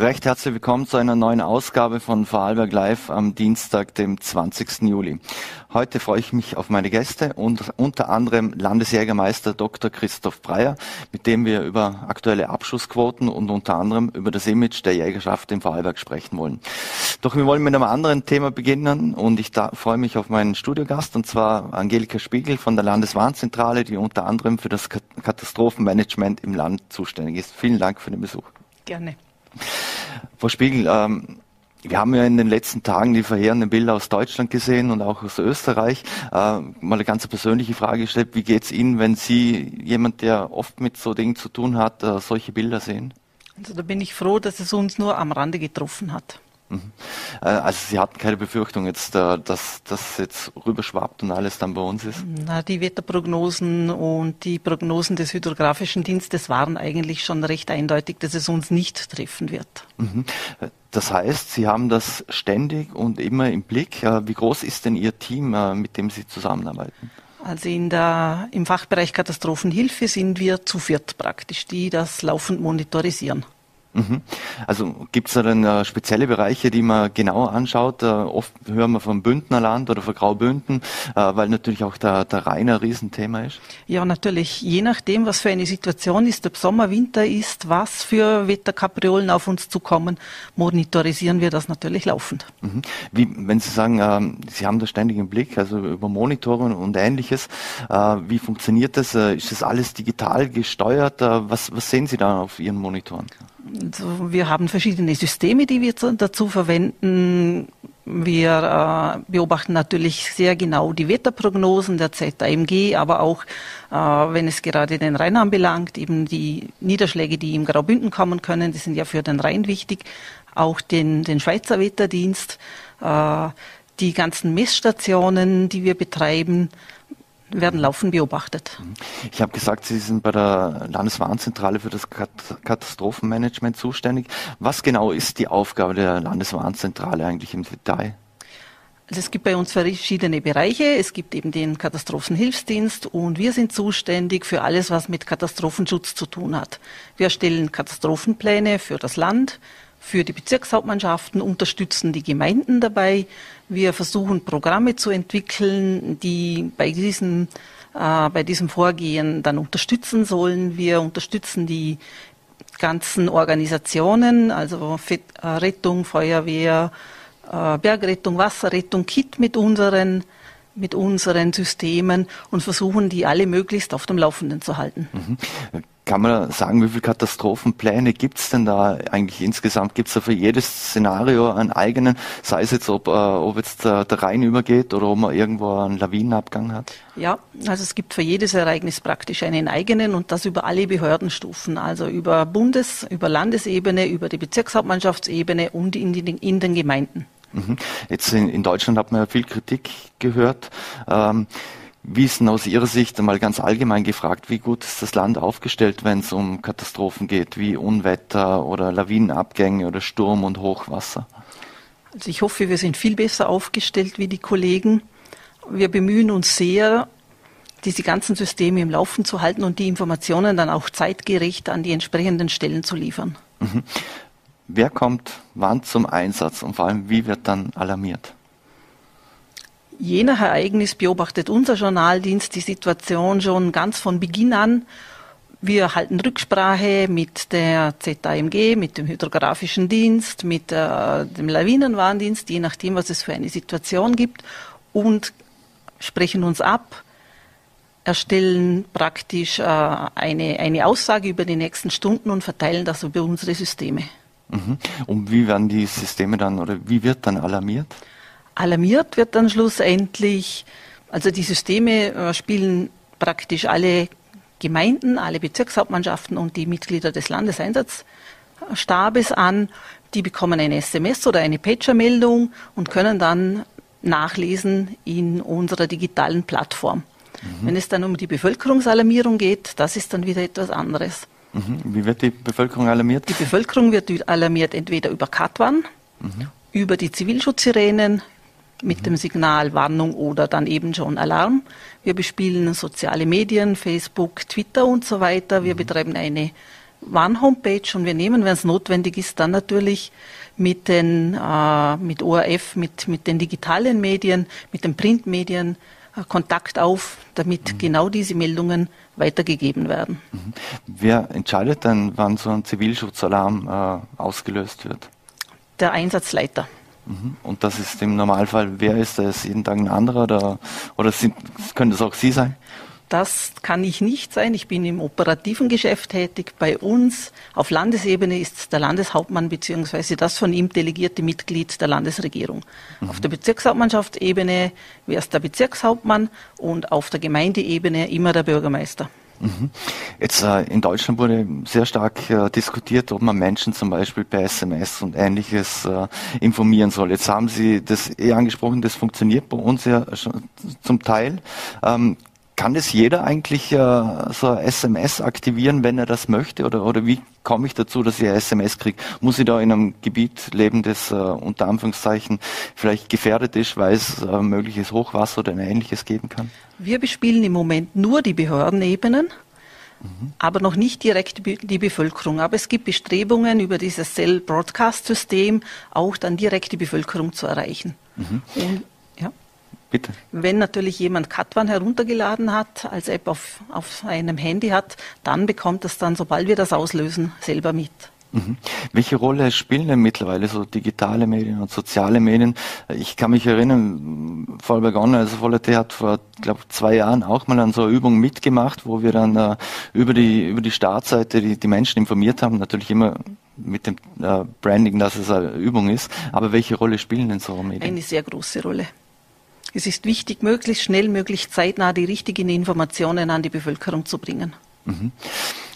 Recht herzlich willkommen zu einer neuen Ausgabe von Vorarlberg Live am Dienstag, dem 20. Juli. Heute freue ich mich auf meine Gäste und unter anderem Landesjägermeister Dr. Christoph Breyer, mit dem wir über aktuelle Abschussquoten und unter anderem über das Image der Jägerschaft im Vorarlberg sprechen wollen. Doch wir wollen mit einem anderen Thema beginnen und ich freue mich auf meinen Studiogast und zwar Angelika Spiegel von der Landeswarnzentrale, die unter anderem für das Katastrophenmanagement im Land zuständig ist. Vielen Dank für den Besuch. Gerne. Frau Spiegel, ähm, wir haben ja in den letzten Tagen die verheerenden Bilder aus Deutschland gesehen und auch aus Österreich. Äh, mal eine ganz persönliche Frage gestellt. Wie geht es Ihnen, wenn Sie, jemand, der oft mit so Dingen zu tun hat, äh, solche Bilder sehen? Also da bin ich froh, dass es uns nur am Rande getroffen hat. Mhm. Äh, also Sie hatten keine Befürchtung jetzt, äh, dass das jetzt rüberschwappt und alles dann bei uns ist? Na, die Wetterprognosen und die Prognosen des Hydrografischen Dienstes waren eigentlich schon recht eindeutig, dass es uns nicht treffen wird. Mhm. Das heißt, Sie haben das ständig und immer im Blick. Äh, wie groß ist denn Ihr Team, mit dem Sie zusammenarbeiten? Also in der, im Fachbereich Katastrophenhilfe sind wir zu viert praktisch, die das laufend monitorisieren. Mhm. Also gibt es da dann äh, spezielle Bereiche, die man genauer anschaut? Äh, oft hören wir vom Bündnerland oder von Graubünden, äh, weil natürlich auch der, der Rhein ein Riesenthema ist. Ja, natürlich. Je nachdem, was für eine Situation ist, ob Sommer, Winter ist, was für Wetterkapriolen auf uns zukommen, monitorisieren wir das natürlich laufend. Mhm. Wie, wenn Sie sagen, ähm, Sie haben das ständig im Blick, also über Monitoren und ähnliches, äh, wie funktioniert das? Ist das alles digital gesteuert? Was, was sehen Sie da auf Ihren Monitoren? Also wir haben verschiedene Systeme, die wir dazu verwenden. Wir äh, beobachten natürlich sehr genau die Wetterprognosen der ZAMG, aber auch, äh, wenn es gerade den Rhein anbelangt, eben die Niederschläge, die im Graubünden kommen können, die sind ja für den Rhein wichtig, auch den, den Schweizer Wetterdienst, äh, die ganzen Messstationen, die wir betreiben, werden laufend beobachtet. Ich habe gesagt, Sie sind bei der Landeswarnzentrale für das Katastrophenmanagement zuständig. Was genau ist die Aufgabe der Landeswarnzentrale eigentlich im Detail? Also es gibt bei uns verschiedene Bereiche. Es gibt eben den Katastrophenhilfsdienst und wir sind zuständig für alles, was mit Katastrophenschutz zu tun hat. Wir erstellen Katastrophenpläne für das Land, für die Bezirkshauptmannschaften, unterstützen die Gemeinden dabei. Wir versuchen Programme zu entwickeln, die bei diesem, äh, bei diesem Vorgehen dann unterstützen sollen. Wir unterstützen die ganzen Organisationen, also äh, Rettung, Feuerwehr, äh, Bergrettung, Wasserrettung, KIT mit unseren mit unseren Systemen und versuchen, die alle möglichst auf dem Laufenden zu halten. Mhm. Kann man sagen, wie viele Katastrophenpläne gibt es denn da eigentlich insgesamt? Gibt es da für jedes Szenario einen eigenen, sei es jetzt, ob, äh, ob jetzt der, der Rhein übergeht oder ob man irgendwo einen Lawinenabgang hat? Ja, also es gibt für jedes Ereignis praktisch einen eigenen und das über alle Behördenstufen, also über Bundes-, über Landesebene, über die Bezirkshauptmannschaftsebene und in, die, in den Gemeinden. Mhm. Jetzt in, in, Deutschland hat man ja viel Kritik gehört. Ähm, wie ist denn aus Ihrer Sicht einmal ganz allgemein gefragt, wie gut ist das Land aufgestellt, wenn es um Katastrophen geht, wie Unwetter oder Lawinenabgänge oder Sturm und Hochwasser? Also ich hoffe, wir sind viel besser aufgestellt wie die Kollegen. Wir bemühen uns sehr, diese ganzen Systeme im Laufen zu halten und die Informationen dann auch zeitgerecht an die entsprechenden Stellen zu liefern. Mhm. Wer kommt wann zum Einsatz und vor allem wie wird dann alarmiert? Je nach Ereignis beobachtet unser Journaldienst die Situation schon ganz von Beginn an. Wir halten Rücksprache mit der ZAMG, mit dem Hydrografischen Dienst, mit äh, dem Lawinenwarndienst, je nachdem, was es für eine Situation gibt und sprechen uns ab, erstellen praktisch äh, eine, eine Aussage über die nächsten Stunden und verteilen das über unsere Systeme. Mhm. Und wie werden die Systeme dann oder wie wird dann alarmiert? Alarmiert wird dann schlussendlich, also die Systeme äh, spielen praktisch alle Gemeinden, alle Bezirkshauptmannschaften und die Mitglieder des Landeseinsatzstabes an. Die bekommen eine SMS oder eine Pager-Meldung und können dann nachlesen in unserer digitalen Plattform. Mhm. Wenn es dann um die Bevölkerungsalarmierung geht, das ist dann wieder etwas anderes. Mhm. Wie wird die Bevölkerung alarmiert? Die Bevölkerung wird alarmiert entweder über Katwan, mhm. über die Zivilschutzsirenen mit mhm. dem Signal Warnung oder dann eben schon Alarm. Wir bespielen soziale Medien, Facebook, Twitter und so weiter. Wir mhm. betreiben eine Warn-Homepage und wir nehmen, wenn es notwendig ist, dann natürlich mit den äh, mit ORF, mit, mit den digitalen Medien, mit den Printmedien äh, Kontakt auf, damit mhm. genau diese Meldungen weitergegeben werden. Mhm. Wer entscheidet dann, wann so ein Zivilschutzalarm äh, ausgelöst wird? Der Einsatzleiter. Mhm. Und das ist im Normalfall, wer ist das? Jeden Tag ein anderer oder, oder sind, können das auch Sie sein? Das kann ich nicht sein. Ich bin im operativen Geschäft tätig. Bei uns auf Landesebene ist der Landeshauptmann bzw. das von ihm delegierte Mitglied der Landesregierung. Mhm. Auf der Bezirkshauptmannschaftsebene wäre es der Bezirkshauptmann und auf der Gemeindeebene immer der Bürgermeister. Mhm. Jetzt äh, in Deutschland wurde sehr stark äh, diskutiert, ob man Menschen zum Beispiel per SMS und ähnliches äh, informieren soll. Jetzt haben Sie das eh angesprochen, das funktioniert bei uns ja schon zum Teil. Ähm, kann das jeder eigentlich äh, so SMS aktivieren, wenn er das möchte? Oder, oder wie komme ich dazu, dass ich ein SMS kriege? Muss ich da in einem Gebiet leben, das äh, unter Anführungszeichen vielleicht gefährdet ist, weil es äh, mögliches Hochwasser oder ähnliches geben kann? Wir bespielen im Moment nur die Behördenebenen. Mhm. aber noch nicht direkt die Bevölkerung. Aber es gibt Bestrebungen, über dieses Cell-Broadcast-System auch dann direkt die Bevölkerung zu erreichen. Mhm. Und Bitte. Wenn natürlich jemand Katwan heruntergeladen hat, als App auf, auf einem Handy hat, dann bekommt es dann, sobald wir das auslösen, selber mit. Mhm. Welche Rolle spielen denn mittlerweile so digitale Medien und soziale Medien? Ich kann mich erinnern, Vollberg Online, also Vollerte hat vor, glaube zwei Jahren auch mal an so einer Übung mitgemacht, wo wir dann äh, über die über die Startseite die, die Menschen informiert haben, natürlich immer mit dem äh, Branding, dass es eine Übung ist. Aber welche Rolle spielen denn so Medien? Eine sehr große Rolle. Es ist wichtig, möglichst schnell, möglichst zeitnah die richtigen Informationen an die Bevölkerung zu bringen. Mhm.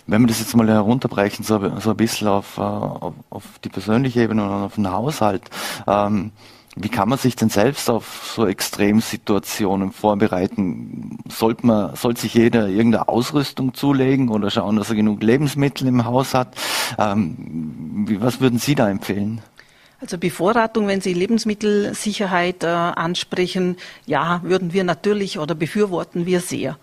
Wenn wir das jetzt mal herunterbrechen, so, so ein bisschen auf, auf, auf, die persönliche Ebene und auf den Haushalt, ähm, wie kann man sich denn selbst auf so Extremsituationen vorbereiten? Sollte man, soll sich jeder irgendeine Ausrüstung zulegen oder schauen, dass er genug Lebensmittel im Haus hat? Ähm, wie, was würden Sie da empfehlen? Also Bevorratung, wenn Sie Lebensmittelsicherheit äh, ansprechen, ja, würden wir natürlich oder befürworten wir sehr.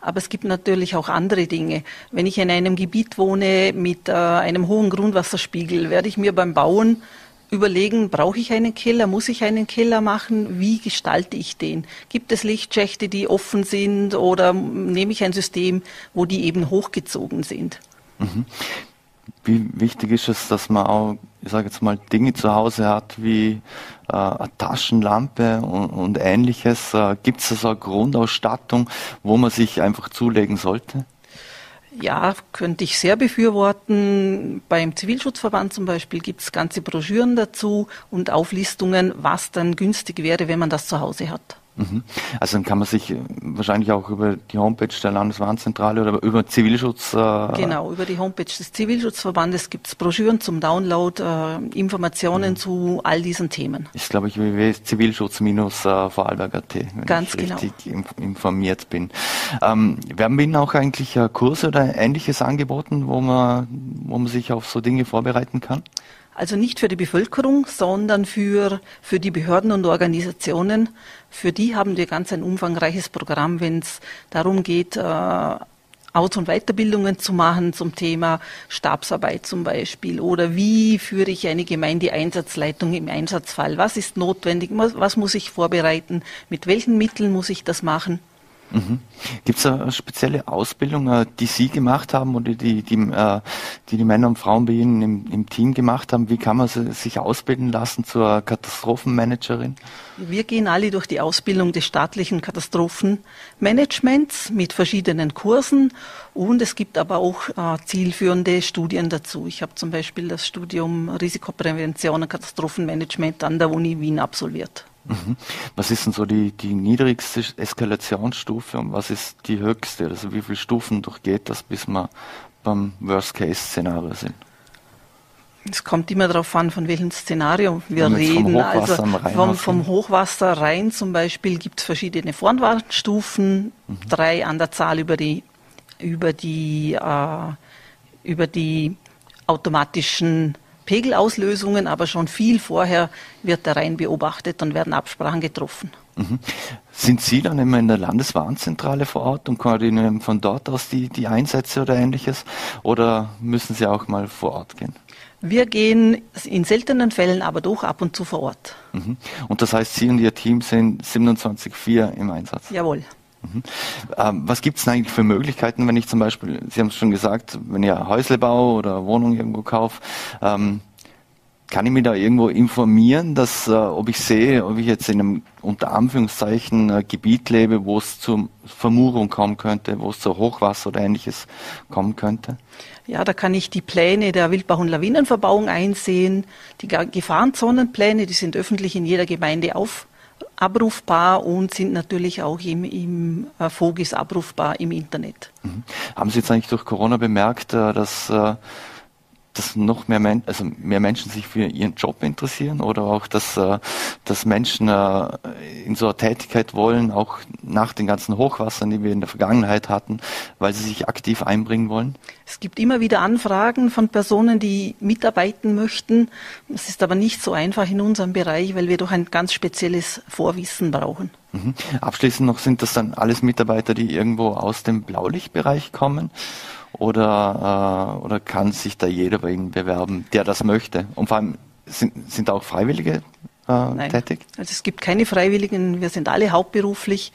Aber es gibt natürlich auch andere Dinge. Wenn ich in einem Gebiet wohne mit äh, einem hohen Grundwasserspiegel, werde ich mir beim Bauen überlegen, brauche ich einen Keller, muss ich einen Keller machen, wie gestalte ich den? Gibt es Lichtschächte, die offen sind oder nehme ich ein System, wo die eben hochgezogen sind? Mhm. Wie wichtig ist es, dass man auch, ich sage jetzt mal, Dinge zu Hause hat wie äh, eine Taschenlampe und, und ähnliches? Äh, Gibt es so eine Grundausstattung, wo man sich einfach zulegen sollte? Ja, könnte ich sehr befürworten. Beim Zivilschutzverband zum Beispiel gibt es ganze Broschüren dazu und Auflistungen, was dann günstig wäre, wenn man das zu Hause hat. Mhm. Also dann kann man sich äh, wahrscheinlich auch über die Homepage der Landeswarnzentrale oder über Zivilschutz. Äh genau, über die Homepage des Zivilschutzverbandes gibt es Broschüren zum Download, äh, Informationen mhm. zu all diesen Themen. Ich glaube, ich www.zivilschutz-vorarlberg.at, wenn Ganz ich richtig genau. informiert bin. Ähm, werden Ihnen auch eigentlich äh, Kurse oder ähnliches angeboten, wo man, wo man sich auf so Dinge vorbereiten kann? Also nicht für die Bevölkerung, sondern für, für die Behörden und Organisationen. Für die haben wir ganz ein umfangreiches Programm, wenn es darum geht, äh, Aus- und Weiterbildungen zu machen zum Thema Stabsarbeit zum Beispiel oder wie führe ich eine Gemeindeeinsatzleitung im Einsatzfall? Was ist notwendig? Was muss ich vorbereiten? Mit welchen Mitteln muss ich das machen? Mhm. Gibt es eine spezielle Ausbildung, äh, die Sie gemacht haben oder die die, äh, die, die Männer und Frauen bei Ihnen im, im Team gemacht haben? Wie kann man sich ausbilden lassen zur Katastrophenmanagerin? Wir gehen alle durch die Ausbildung des staatlichen Katastrophenmanagements mit verschiedenen Kursen und es gibt aber auch äh, zielführende Studien dazu. Ich habe zum Beispiel das Studium Risikoprävention und Katastrophenmanagement an der Uni Wien absolviert. Mhm. Was ist denn so die, die niedrigste Eskalationsstufe und was ist die höchste? Also wie viele Stufen durchgeht das, bis wir beim Worst-Case-Szenario sind? Es kommt immer darauf an, von welchem Szenario wir reden. also vom, vom, Hochwasser rein zum Beispiel gibt es verschiedene Vorwarnstufen, mhm. drei an der Zahl über die, über die, äh, über die automatischen Pegelauslösungen, aber schon viel vorher wird der Rhein beobachtet und werden Absprachen getroffen. Mhm. Sind Sie dann immer in der Landeswarnzentrale vor Ort und koordinieren von dort aus die, die Einsätze oder ähnliches? Oder müssen Sie auch mal vor Ort gehen? Wir gehen in seltenen Fällen aber doch ab und zu vor Ort. Mhm. Und das heißt, Sie und Ihr Team sind 27.4 im Einsatz? Jawohl. Mhm. Ähm, was gibt es eigentlich für Möglichkeiten, wenn ich zum Beispiel, Sie haben es schon gesagt, wenn ihr Häusle baue oder Wohnung irgendwo kaufe, ähm, kann ich mich da irgendwo informieren, dass äh, ob ich sehe, ob ich jetzt in einem unter Anführungszeichen äh, Gebiet lebe, wo es zur Vermurung kommen könnte, wo es zu Hochwasser oder ähnliches kommen könnte? Ja, da kann ich die Pläne der Wildbach- und Lawinenverbauung einsehen. Die Gefahrenzonenpläne, die sind öffentlich in jeder Gemeinde auf, abrufbar und sind natürlich auch im, im äh, Fogis abrufbar im Internet. Mhm. Haben Sie jetzt eigentlich durch Corona bemerkt, äh, dass äh, dass noch mehr, Men also mehr Menschen sich für ihren Job interessieren oder auch, dass, äh, dass Menschen äh, in so einer Tätigkeit wollen, auch nach den ganzen Hochwassern, die wir in der Vergangenheit hatten, weil sie sich aktiv einbringen wollen? Es gibt immer wieder Anfragen von Personen, die mitarbeiten möchten. Es ist aber nicht so einfach in unserem Bereich, weil wir doch ein ganz spezielles Vorwissen brauchen. Mhm. Abschließend noch sind das dann alles Mitarbeiter, die irgendwo aus dem Blaulichtbereich kommen? Oder, äh, oder kann sich da jeder bei Ihnen bewerben, der das möchte? Und vor allem sind, sind auch Freiwillige äh, tätig? Also es gibt keine Freiwilligen, wir sind alle hauptberuflich.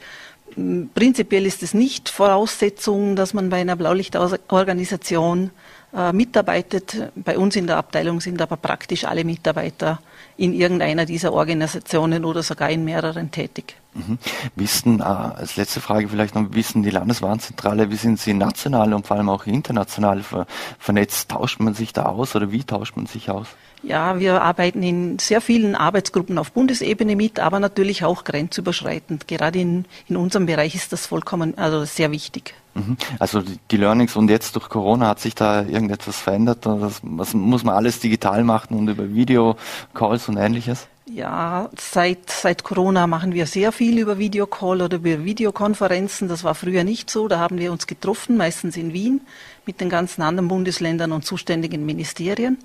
Prinzipiell ist es nicht Voraussetzung, dass man bei einer Blaulichtorganisation äh, mitarbeitet. Bei uns in der Abteilung sind aber praktisch alle Mitarbeiter in irgendeiner dieser Organisationen oder sogar in mehreren tätig. Mhm. Wissen, äh, als letzte Frage vielleicht noch, wissen die Landeswarnzentrale, wie sind Sie national und vor allem auch international ver vernetzt? Tauscht man sich da aus oder wie tauscht man sich aus? Ja, wir arbeiten in sehr vielen Arbeitsgruppen auf Bundesebene mit, aber natürlich auch grenzüberschreitend. Gerade in, in unserem Bereich ist das vollkommen, also sehr wichtig. Mhm. Also die Learnings und jetzt durch Corona hat sich da irgendetwas verändert? Das, was muss man alles digital machen und über Videocalls und ähnliches? Ja, seit, seit Corona machen wir sehr viel über Videocall oder über Videokonferenzen. Das war früher nicht so. Da haben wir uns getroffen, meistens in Wien, mit den ganzen anderen Bundesländern und zuständigen Ministerien.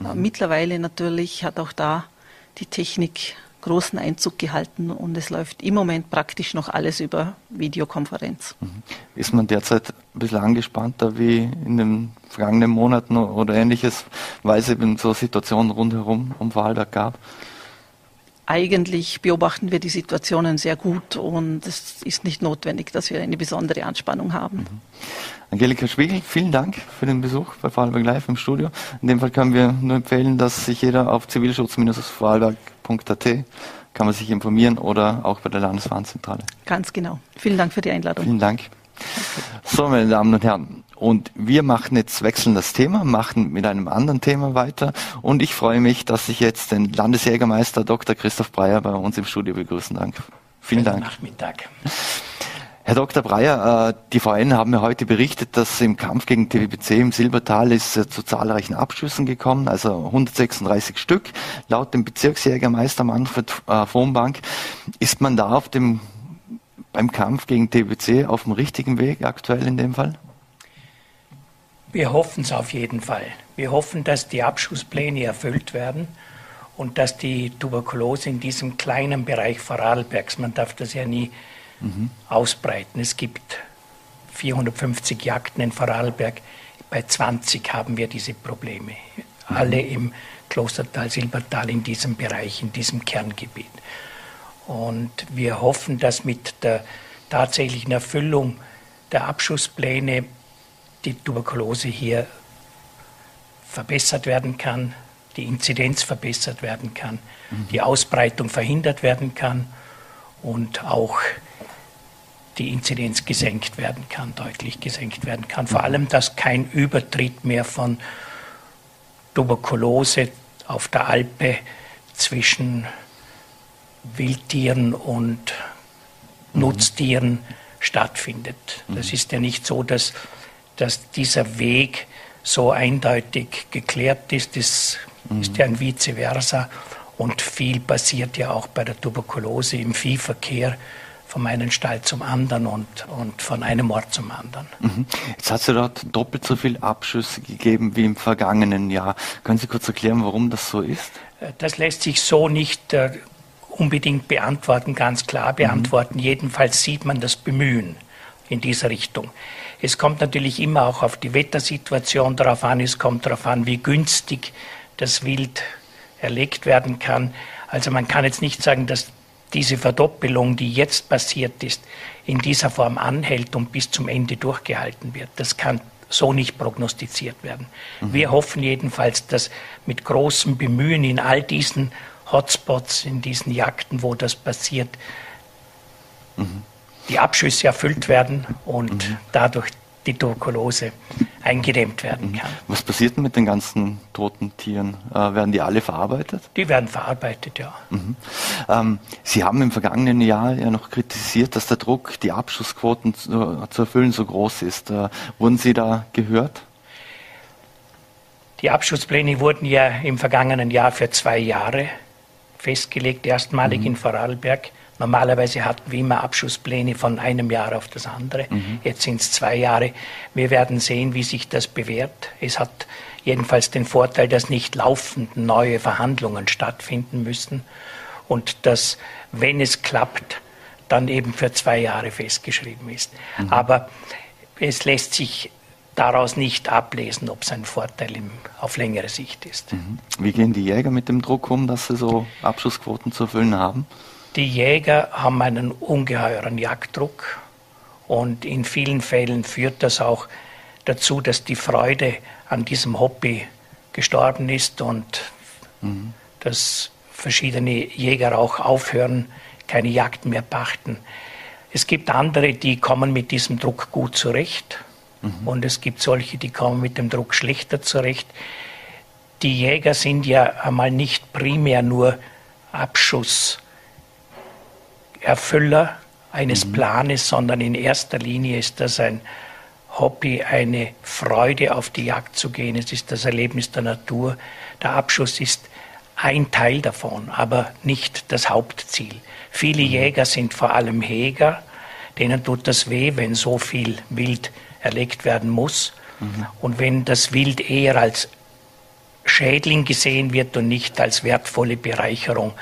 Mhm. Mittlerweile natürlich hat auch da die Technik großen Einzug gehalten und es läuft im Moment praktisch noch alles über Videokonferenz. Mhm. Ist man derzeit ein bisschen angespannter wie in den vergangenen Monaten oder ähnliches, weil es eben so Situationen rundherum um Vorarlberg gab? Eigentlich beobachten wir die Situationen sehr gut und es ist nicht notwendig, dass wir eine besondere Anspannung haben. Mhm. Angelika Spiegel, vielen Dank für den Besuch bei Vorarlberg Live im Studio. In dem Fall können wir nur empfehlen, dass sich jeder auf zivilschutz-vorarlberg.at kann man sich informieren oder auch bei der Landeswarnzentrale. Ganz genau. Vielen Dank für die Einladung. Vielen Dank. So, meine Damen und Herren, und wir machen jetzt wechseln das Thema, machen mit einem anderen Thema weiter. Und ich freue mich, dass ich jetzt den Landesjägermeister Dr. Christoph Breyer bei uns im Studio begrüßen darf. Vielen Dank. Nachmittag. Herr Dr. Breyer, äh, die VN haben mir heute berichtet, dass im Kampf gegen TWBC im Silbertal ist äh, zu zahlreichen Abschüssen gekommen, also 136 Stück, laut dem Bezirksjägermeister Manfred äh, Vonbank. Ist man da auf dem, beim Kampf gegen TWBC auf dem richtigen Weg aktuell in dem Fall? Wir hoffen es auf jeden Fall. Wir hoffen, dass die Abschusspläne erfüllt werden und dass die Tuberkulose in diesem kleinen Bereich Vorarlbergs, man darf das ja nie mhm. ausbreiten. Es gibt 450 Jagden in Vorarlberg, bei 20 haben wir diese Probleme. Mhm. Alle im Klostertal, Silbertal, in diesem Bereich, in diesem Kerngebiet. Und wir hoffen, dass mit der tatsächlichen Erfüllung der Abschusspläne die Tuberkulose hier verbessert werden kann, die Inzidenz verbessert werden kann, mhm. die Ausbreitung verhindert werden kann und auch die Inzidenz gesenkt werden kann, deutlich gesenkt werden kann. Vor mhm. allem, dass kein Übertritt mehr von Tuberkulose auf der Alpe zwischen Wildtieren und mhm. Nutztieren stattfindet. Das mhm. ist ja nicht so, dass dass dieser Weg so eindeutig geklärt ist. Das mhm. ist ja ein Vice versa. Und viel passiert ja auch bei der Tuberkulose im Viehverkehr von einem Stall zum anderen und, und von einem Ort zum anderen. Mhm. Jetzt hat es ja dort doppelt so viele Abschüsse gegeben wie im vergangenen Jahr. Können Sie kurz erklären, warum das so ist? Äh, das lässt sich so nicht äh, unbedingt beantworten, ganz klar beantworten. Mhm. Jedenfalls sieht man das Bemühen in dieser Richtung. Es kommt natürlich immer auch auf die Wettersituation darauf an, es kommt darauf an, wie günstig das Wild erlegt werden kann. Also man kann jetzt nicht sagen, dass diese Verdoppelung, die jetzt passiert ist, in dieser Form anhält und bis zum Ende durchgehalten wird. Das kann so nicht prognostiziert werden. Mhm. Wir hoffen jedenfalls, dass mit großem Bemühen in all diesen Hotspots, in diesen Jagden, wo das passiert, mhm. Die Abschüsse erfüllt werden und mhm. dadurch die Tuberkulose eingedämmt werden mhm. kann. Was passiert denn mit den ganzen toten Tieren? Äh, werden die alle verarbeitet? Die werden verarbeitet, ja. Mhm. Ähm, Sie haben im vergangenen Jahr ja noch kritisiert, dass der Druck, die Abschussquoten zu, zu erfüllen, so groß ist. Äh, wurden Sie da gehört? Die Abschusspläne wurden ja im vergangenen Jahr für zwei Jahre festgelegt, erstmalig mhm. in Vorarlberg. Normalerweise hatten wir immer Abschusspläne von einem Jahr auf das andere. Mhm. Jetzt sind es zwei Jahre. Wir werden sehen, wie sich das bewährt. Es hat jedenfalls den Vorteil, dass nicht laufend neue Verhandlungen stattfinden müssen und dass, wenn es klappt, dann eben für zwei Jahre festgeschrieben ist. Mhm. Aber es lässt sich daraus nicht ablesen, ob es ein Vorteil im, auf längere Sicht ist. Mhm. Wie gehen die Jäger mit dem Druck um, dass sie so Abschussquoten zu erfüllen haben? Die Jäger haben einen ungeheuren Jagddruck und in vielen Fällen führt das auch dazu, dass die Freude an diesem Hobby gestorben ist und mhm. dass verschiedene Jäger auch aufhören, keine Jagd mehr pachten. Es gibt andere, die kommen mit diesem Druck gut zurecht mhm. und es gibt solche, die kommen mit dem Druck schlechter zurecht. Die Jäger sind ja einmal nicht primär nur Abschuss Erfüller eines mhm. Planes, sondern in erster Linie ist das ein Hobby, eine Freude auf die Jagd zu gehen. Es ist das Erlebnis der Natur. Der Abschuss ist ein Teil davon, aber nicht das Hauptziel. Viele mhm. Jäger sind vor allem Jäger, denen tut das weh, wenn so viel Wild erlegt werden muss. Mhm. Und wenn das Wild eher als Schädling gesehen wird und nicht als wertvolle Bereicherung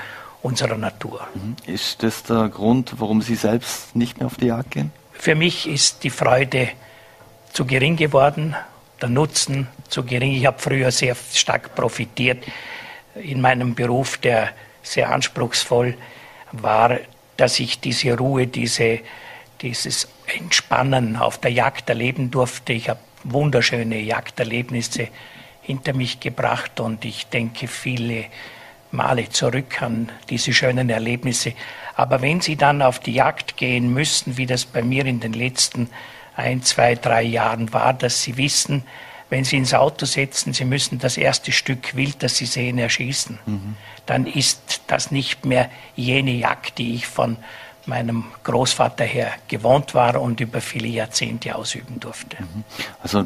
unserer Natur. Ist das der Grund, warum Sie selbst nicht mehr auf die Jagd gehen? Für mich ist die Freude zu gering geworden, der Nutzen zu gering. Ich habe früher sehr stark profitiert in meinem Beruf, der sehr anspruchsvoll war, dass ich diese Ruhe, diese, dieses Entspannen auf der Jagd erleben durfte. Ich habe wunderschöne Jagderlebnisse hinter mich gebracht und ich denke, viele Male zurück an diese schönen Erlebnisse. Aber wenn Sie dann auf die Jagd gehen müssen, wie das bei mir in den letzten ein, zwei, drei Jahren war, dass Sie wissen, wenn Sie ins Auto setzen, Sie müssen das erste Stück Wild, das Sie sehen, erschießen, mhm. dann ist das nicht mehr jene Jagd, die ich von meinem Großvater her gewohnt war und über viele Jahrzehnte ausüben durfte. Mhm. Also,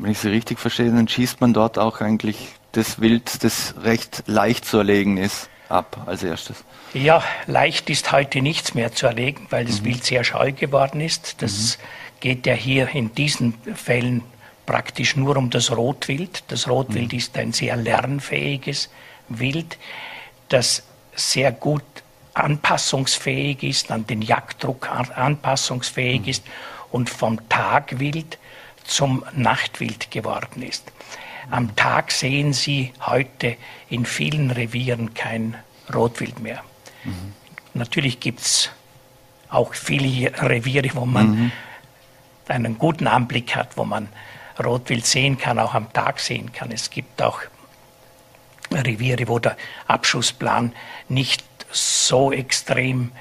wenn ich Sie richtig verstehe, dann schießt man dort auch eigentlich das Wild, das recht leicht zu erlegen ist, ab als erstes? Ja, leicht ist heute nichts mehr zu erlegen, weil das mhm. Wild sehr scheu geworden ist. Das mhm. geht ja hier in diesen Fällen praktisch nur um das Rotwild. Das Rotwild mhm. ist ein sehr lernfähiges Wild, das sehr gut anpassungsfähig ist, an den Jagddruck anpassungsfähig mhm. ist und vom Tagwild zum Nachtwild geworden ist. Am Tag sehen Sie heute in vielen Revieren kein Rotwild mehr. Mhm. Natürlich gibt es auch viele Reviere, wo man mhm. einen guten Anblick hat, wo man Rotwild sehen kann, auch am Tag sehen kann. Es gibt auch Reviere, wo der Abschussplan nicht so extrem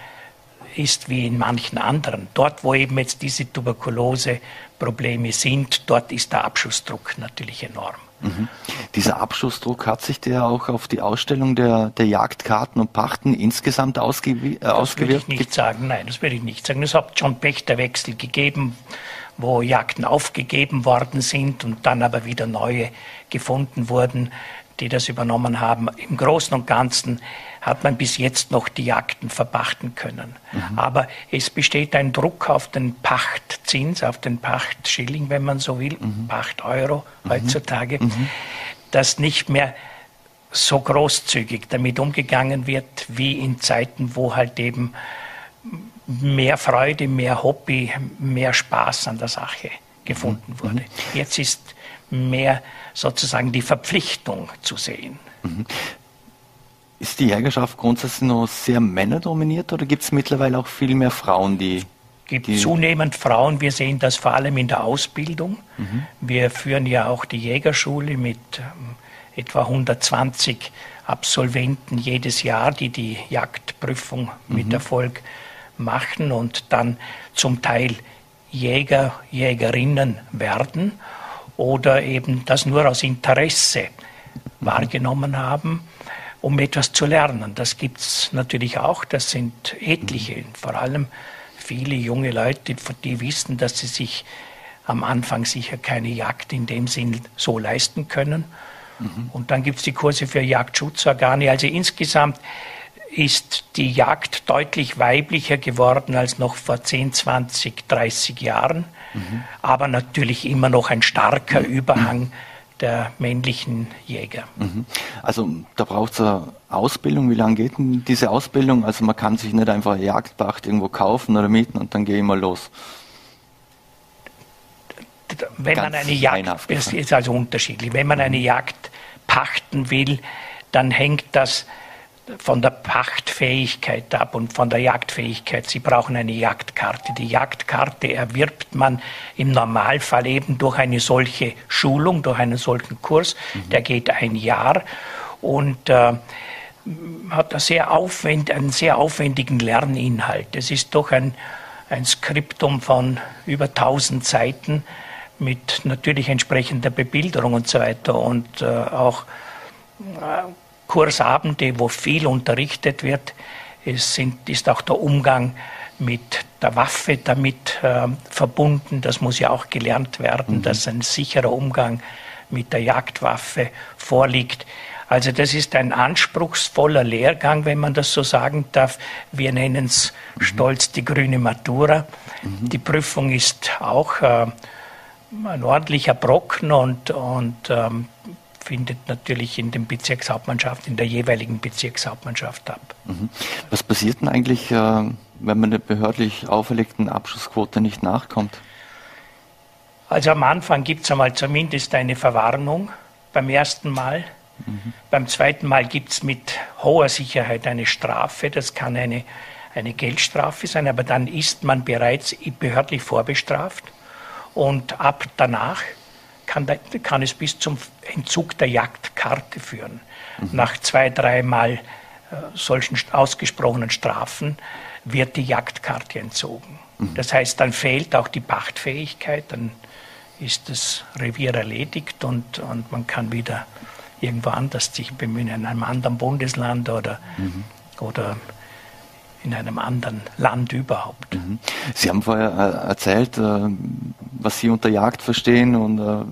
ist wie in manchen anderen. Dort, wo eben jetzt diese Tuberkulose-Probleme sind, dort ist der Abschussdruck natürlich enorm. Mhm. Dieser Abschussdruck hat sich der auch auf die Ausstellung der, der Jagdkarten und Pachten insgesamt ausge, äh, das ausgewirkt? Das würde ich nicht sagen, nein, das würde ich nicht sagen. Es hat schon Pächterwechsel gegeben, wo Jagden aufgegeben worden sind und dann aber wieder neue gefunden wurden, die das übernommen haben. Im Großen und Ganzen hat man bis jetzt noch die Jagden verpachten können. Mhm. Aber es besteht ein Druck auf den Pachtzins, auf den Pachtschilling, wenn man so will, mhm. Pachteuro mhm. heutzutage, mhm. dass nicht mehr so großzügig damit umgegangen wird, wie in Zeiten, wo halt eben mehr Freude, mehr Hobby, mehr Spaß an der Sache gefunden mhm. wurde. Jetzt ist mehr sozusagen die Verpflichtung zu sehen. Mhm. Ist die Jägerschaft grundsätzlich noch sehr männerdominiert oder gibt es mittlerweile auch viel mehr Frauen, die gibt die zunehmend Frauen. Wir sehen das vor allem in der Ausbildung. Mhm. Wir führen ja auch die Jägerschule mit ähm, etwa 120 Absolventen jedes Jahr, die die Jagdprüfung mhm. mit Erfolg machen und dann zum Teil Jäger, Jägerinnen werden oder eben das nur aus Interesse wahrgenommen haben, um etwas zu lernen. Das gibt es natürlich auch, das sind etliche, vor allem viele junge Leute, die wissen, dass sie sich am Anfang sicher keine Jagd in dem Sinn so leisten können. Mhm. Und dann gibt es die Kurse für Jagdschutzorgane. Also insgesamt ist die Jagd deutlich weiblicher geworden als noch vor 10, 20, 30 Jahren, mhm. aber natürlich immer noch ein starker Überhang der männlichen Jäger. Mhm. Also da braucht es eine Ausbildung. Wie lange geht denn diese Ausbildung? Also man kann sich nicht einfach Jagdpacht irgendwo kaufen oder mieten und dann gehe ich mal los. Wenn Ganz man eine Jagd, es ist also unterschiedlich. Wenn man eine Jagd pachten will, dann hängt das von der Pachtfähigkeit ab und von der Jagdfähigkeit. Sie brauchen eine Jagdkarte. Die Jagdkarte erwirbt man im Normalfall eben durch eine solche Schulung, durch einen solchen Kurs. Mhm. Der geht ein Jahr und äh, hat einen sehr, aufwend, einen sehr aufwendigen Lerninhalt. Es ist doch ein, ein Skriptum von über 1000 Seiten mit natürlich entsprechender Bebilderung und so weiter und äh, auch äh, Kursabende, wo viel unterrichtet wird. Es sind, ist auch der Umgang mit der Waffe damit äh, verbunden. Das muss ja auch gelernt werden, mhm. dass ein sicherer Umgang mit der Jagdwaffe vorliegt. Also das ist ein anspruchsvoller Lehrgang, wenn man das so sagen darf. Wir nennen es mhm. stolz die grüne Matura. Mhm. Die Prüfung ist auch äh, ein ordentlicher Brocken und, und ähm, findet natürlich in den Bezirkshauptmannschaft, in der jeweiligen Bezirkshauptmannschaft ab. Mhm. Was passiert denn eigentlich, äh, wenn man der behördlich auferlegten Abschussquote nicht nachkommt? Also am Anfang gibt es einmal zumindest eine Verwarnung beim ersten Mal. Mhm. Beim zweiten Mal gibt es mit hoher Sicherheit eine Strafe. Das kann eine, eine Geldstrafe sein, aber dann ist man bereits behördlich vorbestraft. Und ab danach kann, kann es bis zum Entzug der Jagdkarte führen. Mhm. Nach zwei, dreimal äh, solchen ausgesprochenen Strafen wird die Jagdkarte entzogen. Mhm. Das heißt, dann fehlt auch die Pachtfähigkeit, dann ist das Revier erledigt und, und man kann wieder irgendwo anders sich bemühen, in einem anderen Bundesland oder, mhm. oder in einem anderen Land überhaupt. Mhm. Sie haben vorher äh, erzählt, äh, was Sie unter Jagd verstehen und äh,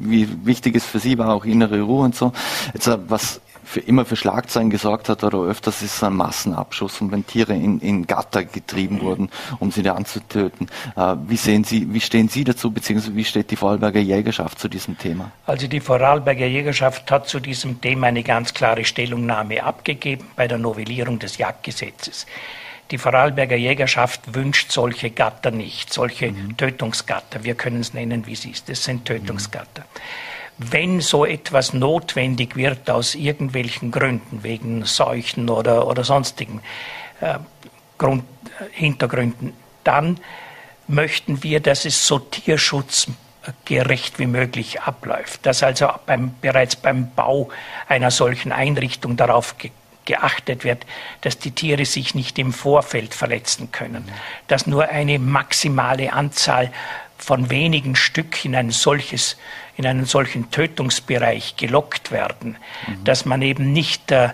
wie wichtig es für Sie war, auch innere Ruhe und so. Jetzt, was für immer für Schlagzeilen gesorgt hat oder öfters ist ein Massenabschuss und wenn Tiere in, in Gatter getrieben wurden, um sie dann zu töten. Äh, wie sehen Sie, wie stehen Sie dazu, beziehungsweise wie steht die Vorarlberger Jägerschaft zu diesem Thema? Also die Vorarlberger Jägerschaft hat zu diesem Thema eine ganz klare Stellungnahme abgegeben bei der Novellierung des Jagdgesetzes. Die Vorarlberger Jägerschaft wünscht solche Gatter nicht, solche mhm. Tötungsgatter. Wir können es nennen, wie es ist. Das sind Tötungsgatter. Mhm wenn so etwas notwendig wird aus irgendwelchen Gründen, wegen Seuchen oder, oder sonstigen äh, Grund, Hintergründen, dann möchten wir, dass es so tierschutzgerecht wie möglich abläuft. Dass also beim, bereits beim Bau einer solchen Einrichtung darauf ge geachtet wird, dass die Tiere sich nicht im Vorfeld verletzen können, dass nur eine maximale Anzahl von wenigen Stück in ein solches in einen solchen Tötungsbereich gelockt werden, mhm. dass man eben nicht äh,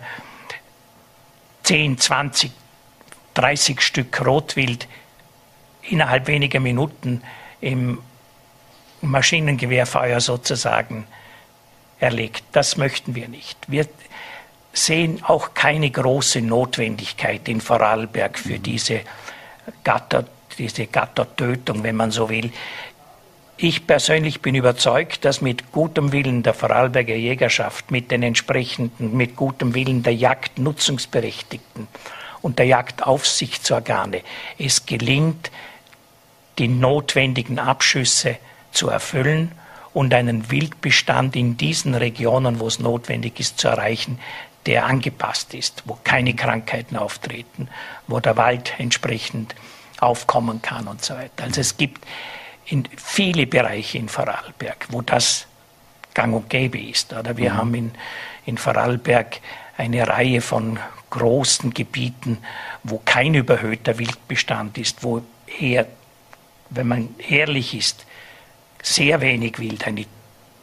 10, 20, 30 Stück Rotwild innerhalb weniger Minuten im Maschinengewehrfeuer sozusagen erlegt. Das möchten wir nicht. Wir sehen auch keine große Notwendigkeit in Vorarlberg für mhm. diese Gatter, diese Gattertötung, wenn man so will ich persönlich bin überzeugt, dass mit gutem Willen der Vorarlberger Jägerschaft, mit den entsprechenden, mit gutem Willen der Jagdnutzungsberechtigten und der Jagdaufsichtsorgane es gelingt, die notwendigen Abschüsse zu erfüllen und einen Wildbestand in diesen Regionen, wo es notwendig ist, zu erreichen, der angepasst ist, wo keine Krankheiten auftreten, wo der Wald entsprechend aufkommen kann und so weiter. Also es gibt in viele Bereiche in Vorarlberg, wo das gang und gäbe ist. Oder wir mhm. haben in, in Vorarlberg eine Reihe von großen Gebieten, wo kein überhöhter Wildbestand ist, wo eher, wenn man ehrlich ist, sehr wenig Wild, eine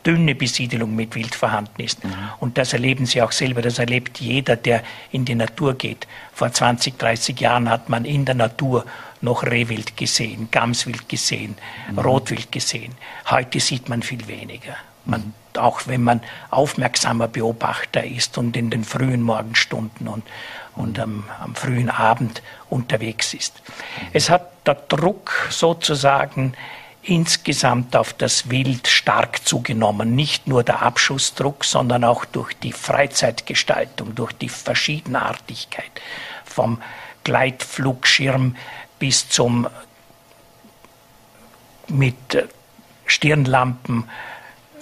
dünne Besiedelung mit Wild vorhanden ist. Mhm. Und das erleben Sie auch selber, das erlebt jeder, der in die Natur geht. Vor 20, 30 Jahren hat man in der Natur noch Rehwild gesehen, Gamswild gesehen, mhm. Rotwild gesehen. Heute sieht man viel weniger. Man, mhm. Auch wenn man aufmerksamer Beobachter ist und in den frühen Morgenstunden und, und am, am frühen Abend unterwegs ist. Mhm. Es hat der Druck sozusagen insgesamt auf das Wild stark zugenommen. Nicht nur der Abschussdruck, sondern auch durch die Freizeitgestaltung, durch die Verschiedenartigkeit. Vom Gleitflugschirm bis zum mit Stirnlampen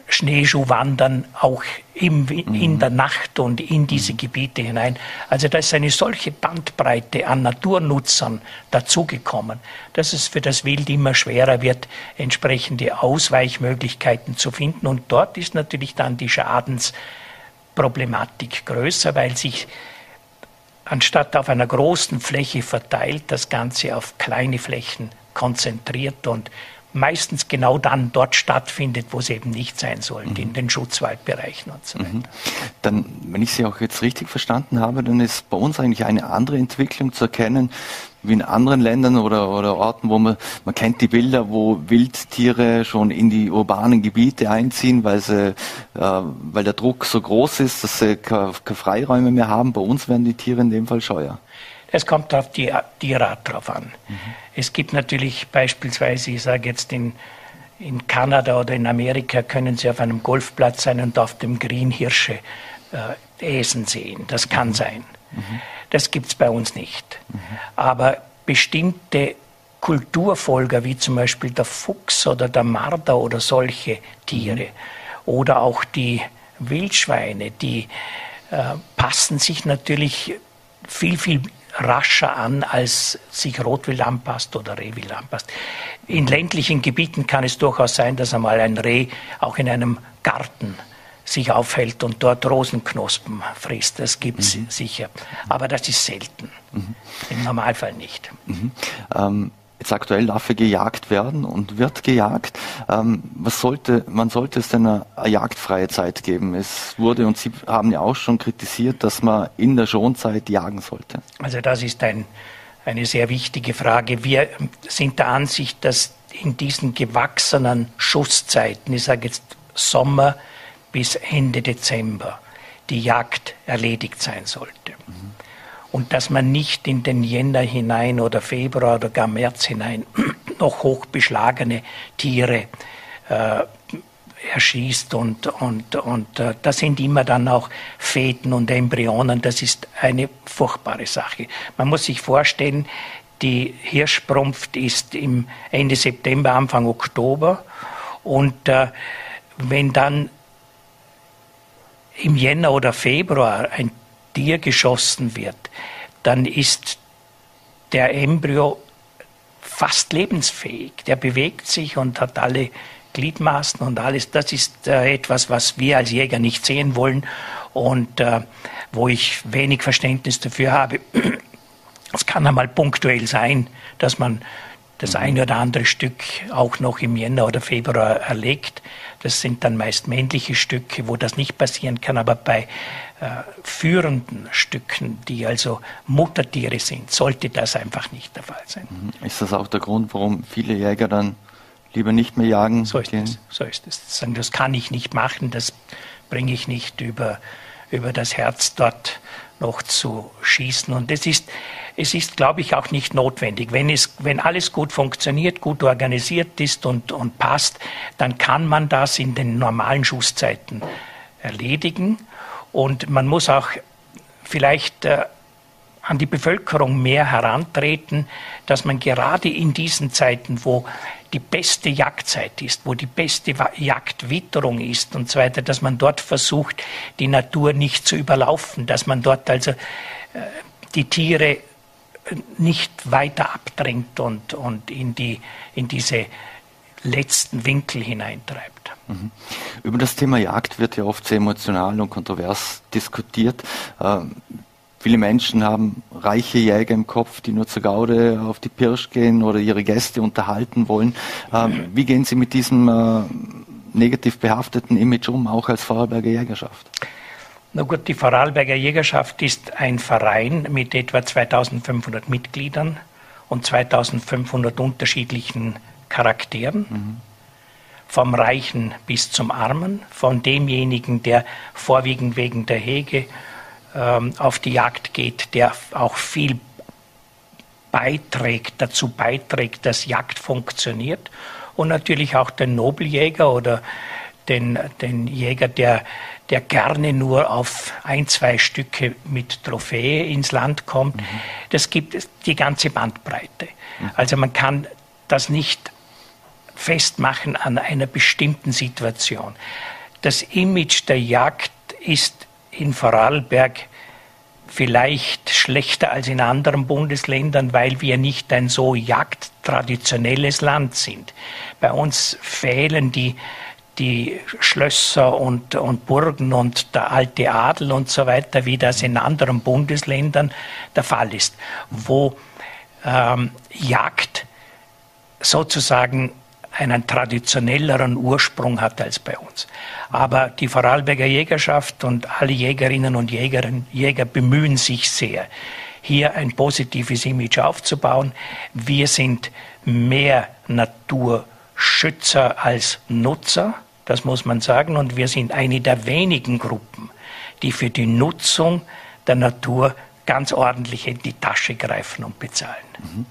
Schneeschuhwandern auch im, in der Nacht und in diese Gebiete hinein. Also da ist eine solche Bandbreite an Naturnutzern dazugekommen, dass es für das Wild immer schwerer wird, entsprechende Ausweichmöglichkeiten zu finden. Und dort ist natürlich dann die Schadensproblematik größer, weil sich anstatt auf einer großen Fläche verteilt, das Ganze auf kleine Flächen konzentriert und meistens genau dann dort stattfindet, wo es eben nicht sein sollte, mhm. in den Schutzwaldbereichen und so weiter. Mhm. Dann, wenn ich Sie auch jetzt richtig verstanden habe, dann ist bei uns eigentlich eine andere Entwicklung zu erkennen, wie in anderen Ländern oder, oder Orten, wo man, man kennt die Bilder, wo Wildtiere schon in die urbanen Gebiete einziehen, weil sie, äh, weil der Druck so groß ist, dass sie keine, Freiräume mehr haben. Bei uns werden die Tiere in dem Fall scheuer. Es kommt auf die Tierart drauf an. Mhm. Es gibt natürlich beispielsweise, ich sage jetzt in, in Kanada oder in Amerika, können Sie auf einem Golfplatz sein und auf dem Green Hirsche äh, Esen sehen. Das kann mhm. sein. Mhm. Das gibt es bei uns nicht. Mhm. Aber bestimmte Kulturfolger, wie zum Beispiel der Fuchs oder der Marder oder solche Tiere, mhm. oder auch die Wildschweine, die äh, passen sich natürlich viel, viel rascher an, als sich Rotwild anpasst oder Rehwild anpasst. In ländlichen Gebieten kann es durchaus sein, dass einmal ein Reh auch in einem Garten sich aufhält und dort Rosenknospen frisst. Das gibt es mhm. sicher. Aber das ist selten. Mhm. Im Normalfall nicht. Mhm. Ähm Jetzt aktuell darf er gejagt werden und wird gejagt. Ähm, was sollte, man sollte es denn eine, eine, jagdfreie Zeit geben? Es wurde, und Sie haben ja auch schon kritisiert, dass man in der Schonzeit jagen sollte. Also das ist ein, eine sehr wichtige Frage. Wir sind der Ansicht, dass in diesen gewachsenen Schusszeiten, ich sage jetzt Sommer bis Ende Dezember, die Jagd erledigt sein sollte. Mhm und dass man nicht in den Jänner hinein oder Februar oder gar März hinein noch hochbeschlagene Tiere äh, erschießt und, und, und äh, da sind immer dann auch Feten und Embryonen. Das ist eine furchtbare Sache. Man muss sich vorstellen, die Hirschprumpft ist im Ende September, Anfang Oktober und äh, wenn dann im Jänner oder Februar ein Tier geschossen wird, dann ist der Embryo fast lebensfähig. Der bewegt sich und hat alle Gliedmaßen und alles. Das ist äh, etwas, was wir als Jäger nicht sehen wollen und äh, wo ich wenig Verständnis dafür habe. Es kann einmal punktuell sein, dass man das eine oder andere Stück auch noch im Jänner oder Februar erlegt. Das sind dann meist männliche Stücke, wo das nicht passieren kann. Aber bei äh, führenden Stücken, die also Muttertiere sind, sollte das einfach nicht der Fall sein. Mhm. Ist das auch der Grund, warum viele Jäger dann lieber nicht mehr jagen? So ist es. So ist es. Das kann ich nicht machen. Das bringe ich nicht über über das Herz dort noch zu schießen. Und es ist, es ist, glaube ich, auch nicht notwendig. Wenn, es, wenn alles gut funktioniert, gut organisiert ist und, und passt, dann kann man das in den normalen Schusszeiten erledigen. Und man muss auch vielleicht äh, an die Bevölkerung mehr herantreten, dass man gerade in diesen Zeiten, wo die beste Jagdzeit ist, wo die beste Jagdwitterung ist und so weiter, dass man dort versucht, die Natur nicht zu überlaufen, dass man dort also äh, die Tiere nicht weiter abdrängt und, und in, die, in diese letzten Winkel hineintreibt. Mhm. Über das Thema Jagd wird ja oft sehr emotional und kontrovers diskutiert. Ähm, Viele Menschen haben reiche Jäger im Kopf, die nur zur Gaude auf die Pirsch gehen oder ihre Gäste unterhalten wollen. Ähm, wie gehen Sie mit diesem äh, negativ behafteten Image um, auch als Vorarlberger Jägerschaft? Na gut, die Vorarlberger Jägerschaft ist ein Verein mit etwa 2500 Mitgliedern und 2500 unterschiedlichen Charakteren. Mhm. Vom Reichen bis zum Armen, von demjenigen, der vorwiegend wegen der Hege ähm, auf die Jagd geht, der auch viel beiträgt, dazu beiträgt, dass Jagd funktioniert. Und natürlich auch den Nobeljäger oder den, den Jäger, der, der gerne nur auf ein, zwei Stücke mit Trophäe ins Land kommt. Mhm. Das gibt die ganze Bandbreite. Mhm. Also man kann das nicht festmachen an einer bestimmten Situation. Das Image der Jagd ist in Vorarlberg vielleicht schlechter als in anderen Bundesländern, weil wir nicht ein so jagdtraditionelles Land sind. Bei uns fehlen die, die Schlösser und, und Burgen und der alte Adel und so weiter, wie das in anderen Bundesländern der Fall ist, wo ähm, Jagd sozusagen einen traditionelleren Ursprung hat als bei uns. Aber die Vorarlberger Jägerschaft und alle Jägerinnen und Jägerinnen, Jäger bemühen sich sehr, hier ein positives Image aufzubauen. Wir sind mehr Naturschützer als Nutzer, das muss man sagen, und wir sind eine der wenigen Gruppen, die für die Nutzung der Natur ganz ordentlich in die Tasche greifen und bezahlen. Mhm.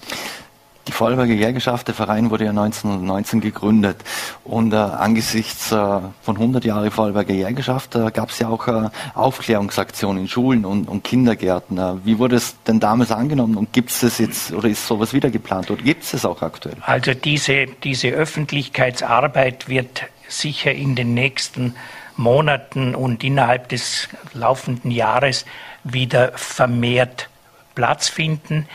Die Vorarlberger Jägerschaft, der Verein wurde ja 1919 gegründet und äh, angesichts äh, von 100 Jahren Vorarlberger Jägerschaft äh, gab es ja auch äh, Aufklärungsaktionen in Schulen und, und Kindergärten. Äh, wie wurde es denn damals angenommen und gibt es das jetzt oder ist sowas wieder geplant oder gibt es es auch aktuell? Also diese, diese Öffentlichkeitsarbeit wird sicher in den nächsten Monaten und innerhalb des laufenden Jahres wieder vermehrt Platz finden.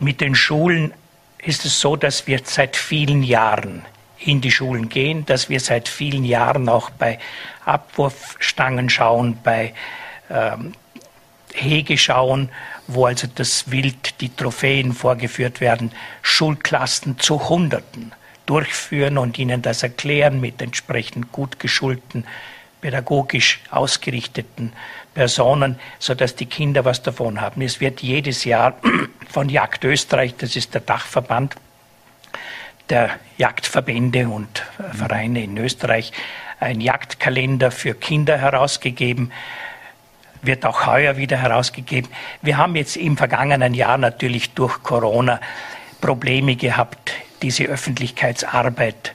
Mit den Schulen ist es so, dass wir seit vielen Jahren in die Schulen gehen, dass wir seit vielen Jahren auch bei Abwurfstangen schauen, bei ähm, Hege schauen, wo also das Wild, die Trophäen vorgeführt werden, Schulklassen zu Hunderten durchführen und ihnen das erklären mit entsprechend gut geschulten, pädagogisch ausgerichteten Personen, sodass die Kinder was davon haben. Es wird jedes Jahr von Jagd Österreich, das ist der Dachverband der Jagdverbände und Vereine in Österreich, ein Jagdkalender für Kinder herausgegeben, wird auch heuer wieder herausgegeben. Wir haben jetzt im vergangenen Jahr natürlich durch Corona Probleme gehabt, diese Öffentlichkeitsarbeit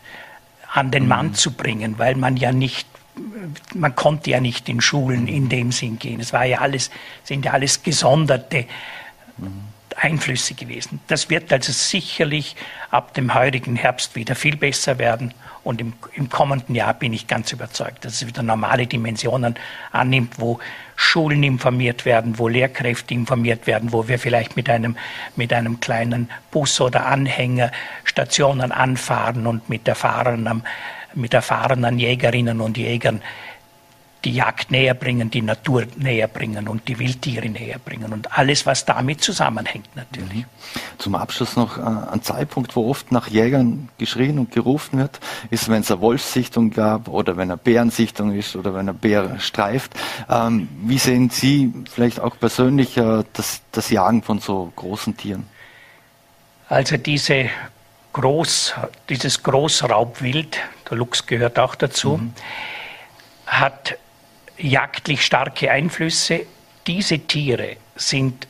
an den Mann mhm. zu bringen, weil man ja nicht man konnte ja nicht in Schulen in dem Sinn gehen. Es war ja alles, sind ja alles gesonderte Einflüsse gewesen. Das wird also sicherlich ab dem heurigen Herbst wieder viel besser werden. Und im, im kommenden Jahr bin ich ganz überzeugt, dass es wieder normale Dimensionen annimmt, wo Schulen informiert werden, wo Lehrkräfte informiert werden, wo wir vielleicht mit einem, mit einem kleinen Bus oder Anhänger Stationen anfahren und mit der Fahrern am, mit erfahrenen Jägerinnen und Jägern die Jagd näher bringen, die Natur näher bringen und die Wildtiere näher bringen und alles, was damit zusammenhängt natürlich. Mhm. Zum Abschluss noch äh, ein Zeitpunkt, wo oft nach Jägern geschrien und gerufen wird, ist, wenn es eine Wolfssichtung gab oder wenn eine Bärensichtung ist oder wenn ein Bär streift. Ähm, wie sehen Sie vielleicht auch persönlich äh, das, das Jagen von so großen Tieren? Also diese Groß, dieses Großraubwild, der Luchs gehört auch dazu, mhm. hat jagdlich starke Einflüsse. Diese Tiere sind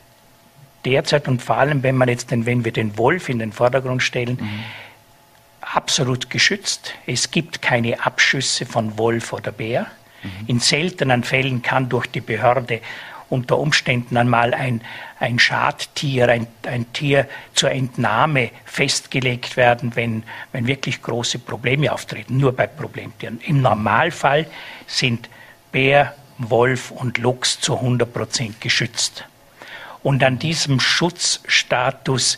derzeit und vor allem, wenn man jetzt den, wenn wir den Wolf in den Vordergrund stellen, mhm. absolut geschützt. Es gibt keine Abschüsse von Wolf oder Bär. Mhm. In seltenen Fällen kann durch die Behörde unter Umständen einmal ein, ein Schadtier, ein, ein Tier zur Entnahme festgelegt werden, wenn, wenn wirklich große Probleme auftreten, nur bei Problemtieren. Im Normalfall sind Bär, Wolf und Luchs zu 100 Prozent geschützt. Und an diesem Schutzstatus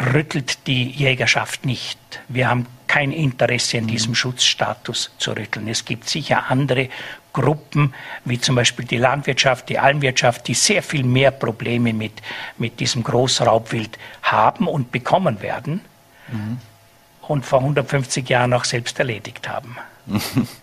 rüttelt die Jägerschaft nicht. Wir haben kein Interesse an diesem Schutzstatus zu rütteln. Es gibt sicher andere Gruppen, wie zum Beispiel die Landwirtschaft, die Almwirtschaft, die sehr viel mehr Probleme mit, mit diesem Großraubwild haben und bekommen werden mhm. und vor 150 Jahren auch selbst erledigt haben.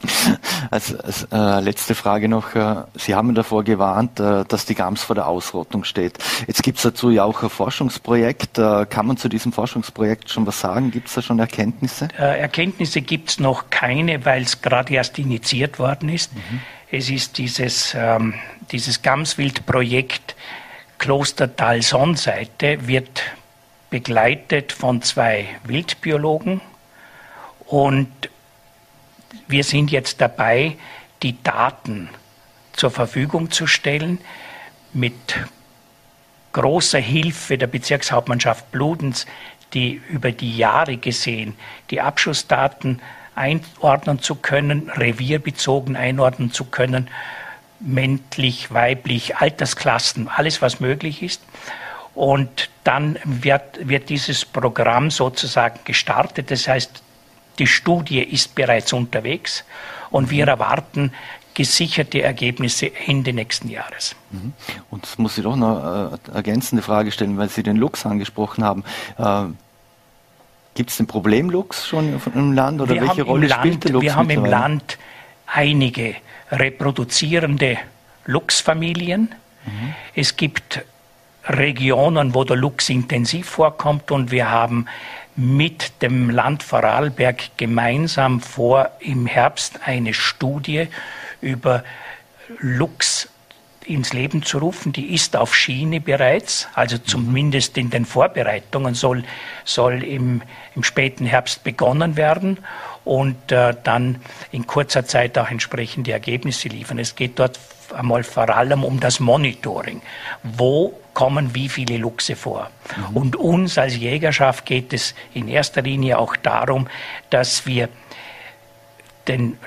Als, als äh, letzte Frage noch, äh, Sie haben davor gewarnt, äh, dass die Gams vor der Ausrottung steht. Jetzt gibt es dazu ja auch ein Forschungsprojekt. Äh, kann man zu diesem Forschungsprojekt schon was sagen? Gibt es da schon Erkenntnisse? Äh, Erkenntnisse gibt es noch keine, weil es gerade erst initiiert worden ist. Mhm. Es ist dieses, ähm, dieses Gamswild-Projekt Klostertal-Sonnseite wird begleitet von zwei Wildbiologen und wir sind jetzt dabei, die Daten zur Verfügung zu stellen mit großer Hilfe der Bezirkshauptmannschaft Bludens, die über die Jahre gesehen die Abschussdaten einordnen zu können, revierbezogen einordnen zu können, männlich, weiblich, Altersklassen, alles was möglich ist. Und dann wird, wird dieses Programm sozusagen gestartet. Das heißt, die Studie ist bereits unterwegs und wir erwarten gesicherte Ergebnisse Ende nächsten Jahres. Mhm. Und das muss ich doch noch eine äh, ergänzende Frage stellen, weil Sie den Lux angesprochen haben. Äh, Gibt es den Problemlux schon im Land oder wir welche Rolle Land, spielt der Lux? Wir haben im Land einige reproduzierende Luchsfamilien. Mhm. Es gibt Regionen, wo der Luchs intensiv vorkommt und wir haben mit dem Land Vorarlberg gemeinsam vor, im Herbst eine Studie über Luchs ins Leben zu rufen. Die ist auf Schiene bereits, also mhm. zumindest in den Vorbereitungen soll, soll im, im späten Herbst begonnen werden und äh, dann in kurzer Zeit auch entsprechende Ergebnisse liefern. Es geht dort einmal vor allem um das Monitoring. Wo kommen wie viele Luchse vor? Mhm. Und uns als Jägerschaft geht es in erster Linie auch darum, dass wir den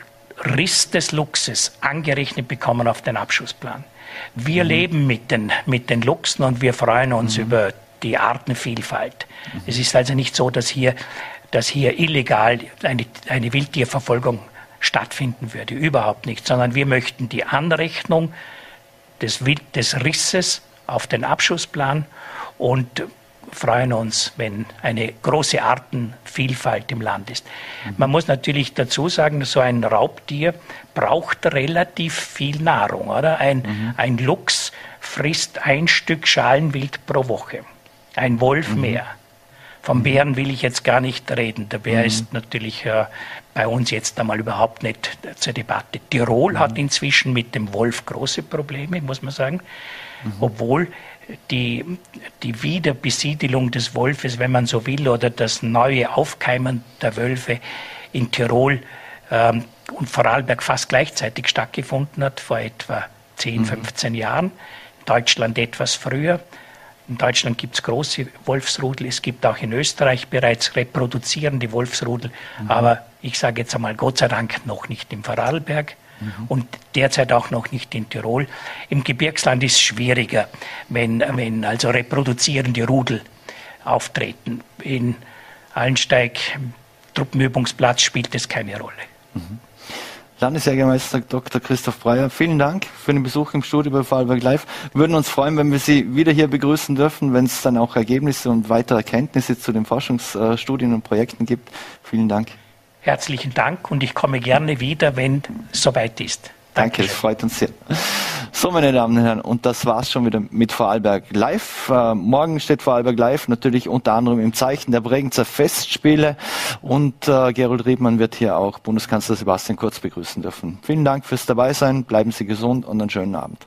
Riss des Luchses angerechnet bekommen auf den Abschussplan. Wir mhm. leben mit den, mit den Luchsen und wir freuen uns mhm. über die Artenvielfalt. Mhm. Es ist also nicht so, dass hier, dass hier illegal eine, eine Wildtierverfolgung stattfinden würde. Überhaupt nicht, sondern wir möchten die Anrechnung des, des Risses auf den Abschussplan und freuen uns, wenn eine große Artenvielfalt im Land ist. Mhm. Man muss natürlich dazu sagen, so ein Raubtier braucht relativ viel Nahrung, oder? Ein, mhm. ein Luchs frisst ein Stück Schalenwild pro Woche, ein Wolf mhm. mehr. Vom mhm. Bären will ich jetzt gar nicht reden. Der Bär mhm. ist natürlich äh, bei uns jetzt einmal überhaupt nicht zur Debatte. Tirol mhm. hat inzwischen mit dem Wolf große Probleme, muss man sagen, mhm. obwohl die, die Wiederbesiedelung des Wolfes, wenn man so will, oder das neue Aufkeimen der Wölfe in Tirol ähm, und Vorarlberg fast gleichzeitig stattgefunden hat, vor etwa 10, 15 mhm. Jahren. In Deutschland etwas früher. In Deutschland gibt es große Wolfsrudel, es gibt auch in Österreich bereits reproduzierende Wolfsrudel, mhm. aber ich sage jetzt einmal Gott sei Dank noch nicht im Vorarlberg mhm. und derzeit auch noch nicht in Tirol. Im Gebirgsland ist es schwieriger, wenn, wenn also reproduzierende Rudel auftreten. In Allensteig, Truppenübungsplatz, spielt es keine Rolle. Mhm. Landesjägermeister Dr. Christoph Breyer, vielen Dank für den Besuch im Studio bei Vorarlberg Live. Wir würden uns freuen, wenn wir Sie wieder hier begrüßen dürfen, wenn es dann auch Ergebnisse und weitere Erkenntnisse zu den Forschungsstudien und Projekten gibt. Vielen Dank. Herzlichen Dank und ich komme gerne wieder, wenn es soweit ist. Danke, es freut uns sehr. So, meine Damen und Herren, und das war's schon wieder mit Vorarlberg Live. Äh, morgen steht Vorarlberg Live natürlich unter anderem im Zeichen der Bregenzer Festspiele und äh, Gerold Riedmann wird hier auch Bundeskanzler Sebastian Kurz begrüßen dürfen. Vielen Dank fürs Dabeisein, bleiben Sie gesund und einen schönen Abend.